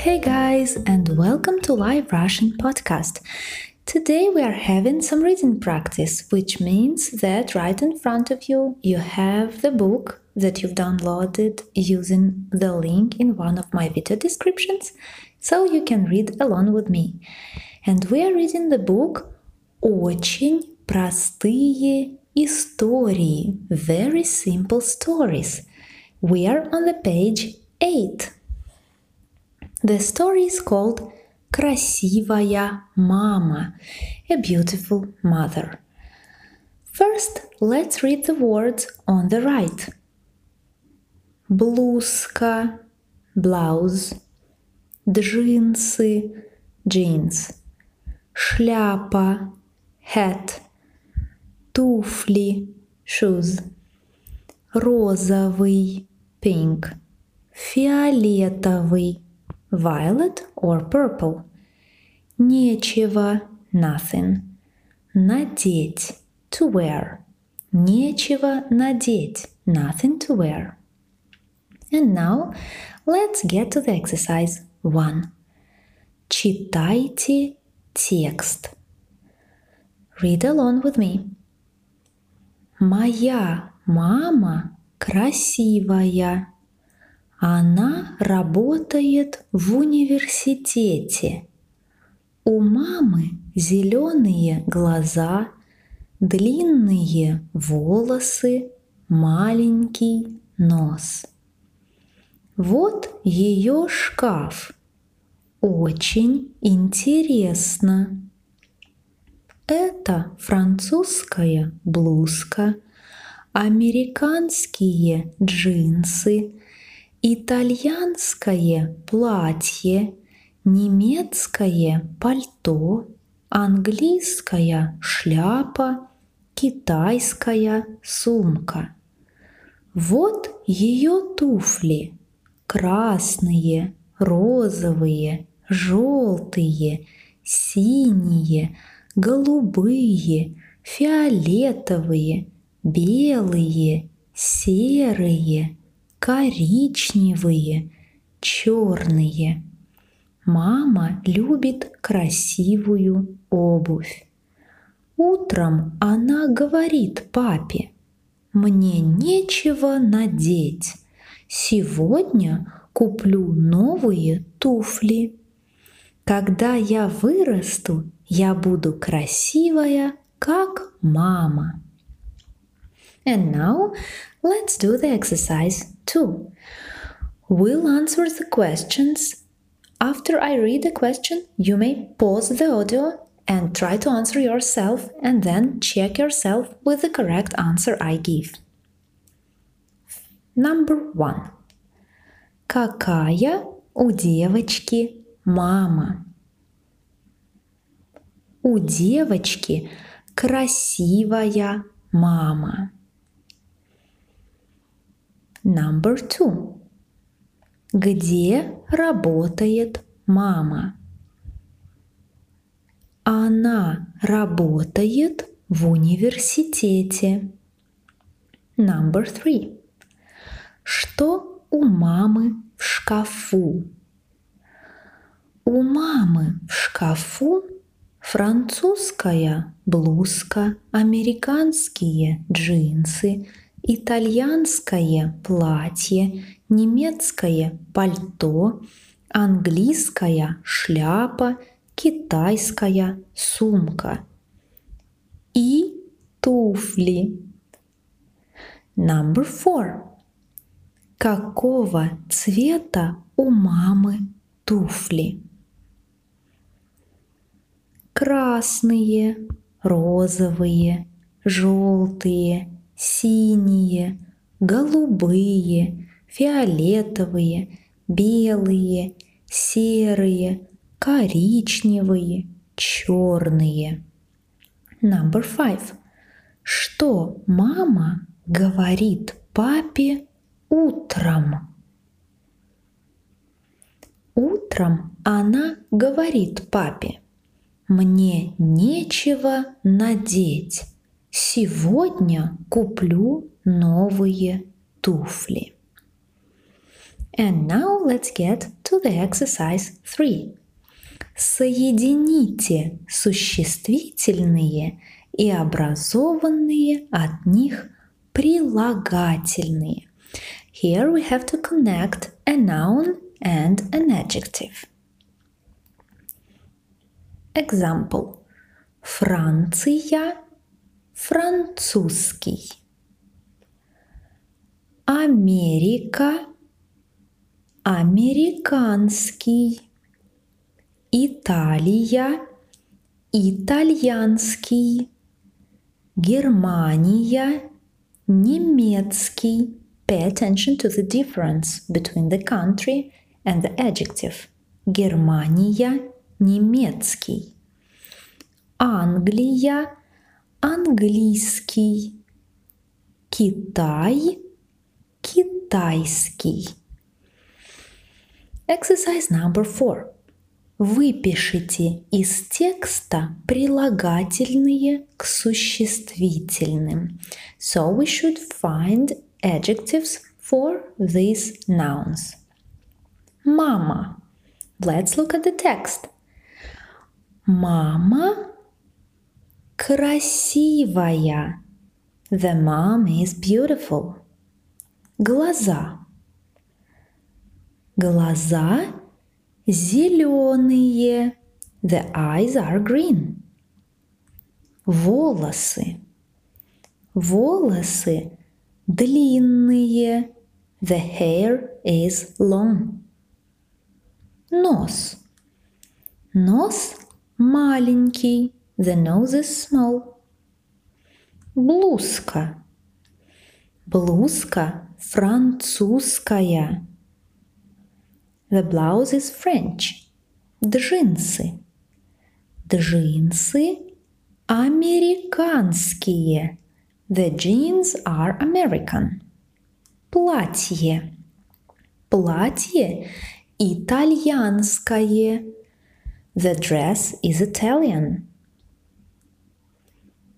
Hey guys, and welcome to Live Russian Podcast. Today we are having some reading practice, which means that right in front of you you have the book that you've downloaded using the link in one of my video descriptions, so you can read along with me. And we are reading the book Очень простые истории, very simple stories. We are on the page 8. The story is called Красивая мама, a beautiful mother. First, let's read the words on the right. Блузка, blouse, джинсы, jeans, шляпа, hat, туфли, shoes, розовый, pink, фиолетовый, violet or purple. Нечего, nothing. Надеть, to wear. Нечего надеть, nothing to wear. And now let's get to the exercise 1. Читайте текст. Read along with me. Моя мама красивая. Она работает в университете. У мамы зеленые глаза, длинные волосы, маленький нос. Вот ее шкаф. Очень интересно. Это французская блузка, американские джинсы, итальянское платье, немецкое пальто, английская шляпа, китайская сумка. Вот ее туфли. Красные, розовые, желтые, синие, голубые, фиолетовые, белые, серые, коричневые, черные. Мама любит красивую обувь. Утром она говорит папе, «Мне нечего надеть. Сегодня куплю новые туфли. Когда я вырасту, я буду красивая, как мама». And now let's do the exercise 2. We'll answer the questions. After I read the question, you may pause the audio and try to answer yourself and then check yourself with the correct answer I give. Number one. Какая у девочки мама? У девочки красивая мама. Number two. Где работает мама? Она работает в университете. Number three. Что у мамы в шкафу? У мамы в шкафу французская блузка, американские джинсы, итальянское платье, немецкое пальто, английская шляпа, китайская сумка и туфли. Number four. Какого цвета у мамы туфли? Красные, розовые, желтые, синие, голубые, фиолетовые, белые, серые, коричневые, черные. Number five. Что мама говорит папе утром? Утром она говорит папе, мне нечего надеть. Сегодня куплю новые туфли. And now let's get to the exercise 3. Соедините существительные и образованные от них прилагательные. Here we have to connect a noun and an adjective. Example. Франция – французский. Америка – американский. Италия – итальянский. Германия – немецкий. Pay attention to the difference between the country and the adjective. Германия – немецкий. Англия – английский. Китай – китайский. Exercise number four. Выпишите из текста прилагательные к существительным. So we should find adjectives for these nouns. Мама. Let's look at the text. Мама красивая. The mom is beautiful. Глаза. Глаза зеленые. The eyes are green. Волосы. Волосы длинные. The hair is long. Нос. Нос маленький. The nose is small. Блузка. Блузка французская. The blouse is French. Джинсы. Джинсы американские. The jeans are American. Платье. Платье итальянское. The dress is Italian.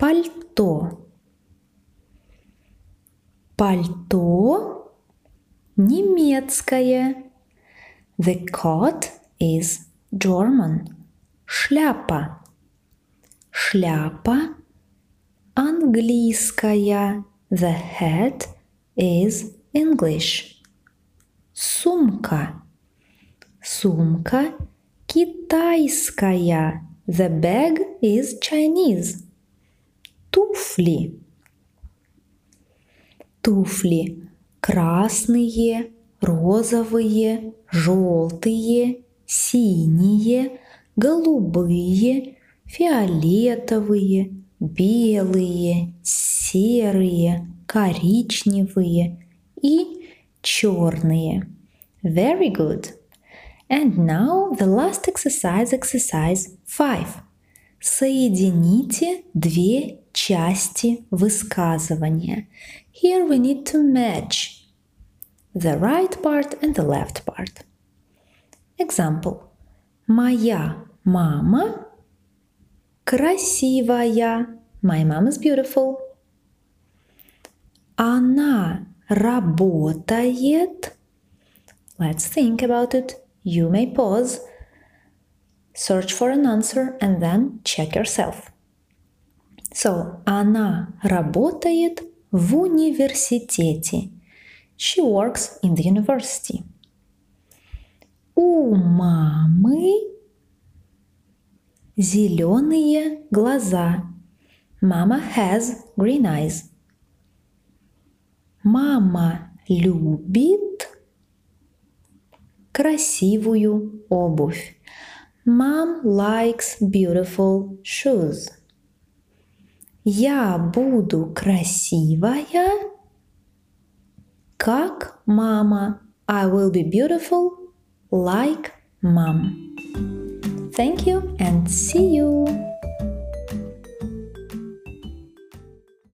Пальто. Пальто немецкое. The coat is German. Шляпа. Шляпа английская. The hat is English. Сумка. Сумка китайская. The bag is Chinese туфли. Туфли красные, розовые, желтые, синие, голубые, фиолетовые, белые, серые, коричневые и черные. Very good. And now the last exercise, exercise 5. Соедините две части высказывания. Here we need to match the right part and the left part. Example. Моя мама красивая. My mom is beautiful. Она работает. Let's think about it. You may pause, Search for an answer, and then check yourself. So, она работает в университете. She works in the university. У мамы зеленые глаза. Мама has green eyes. Мама любит красивую обувь. Mom likes beautiful shoes. Я буду красивая, как мама. I will be beautiful like mom. Thank you and see you!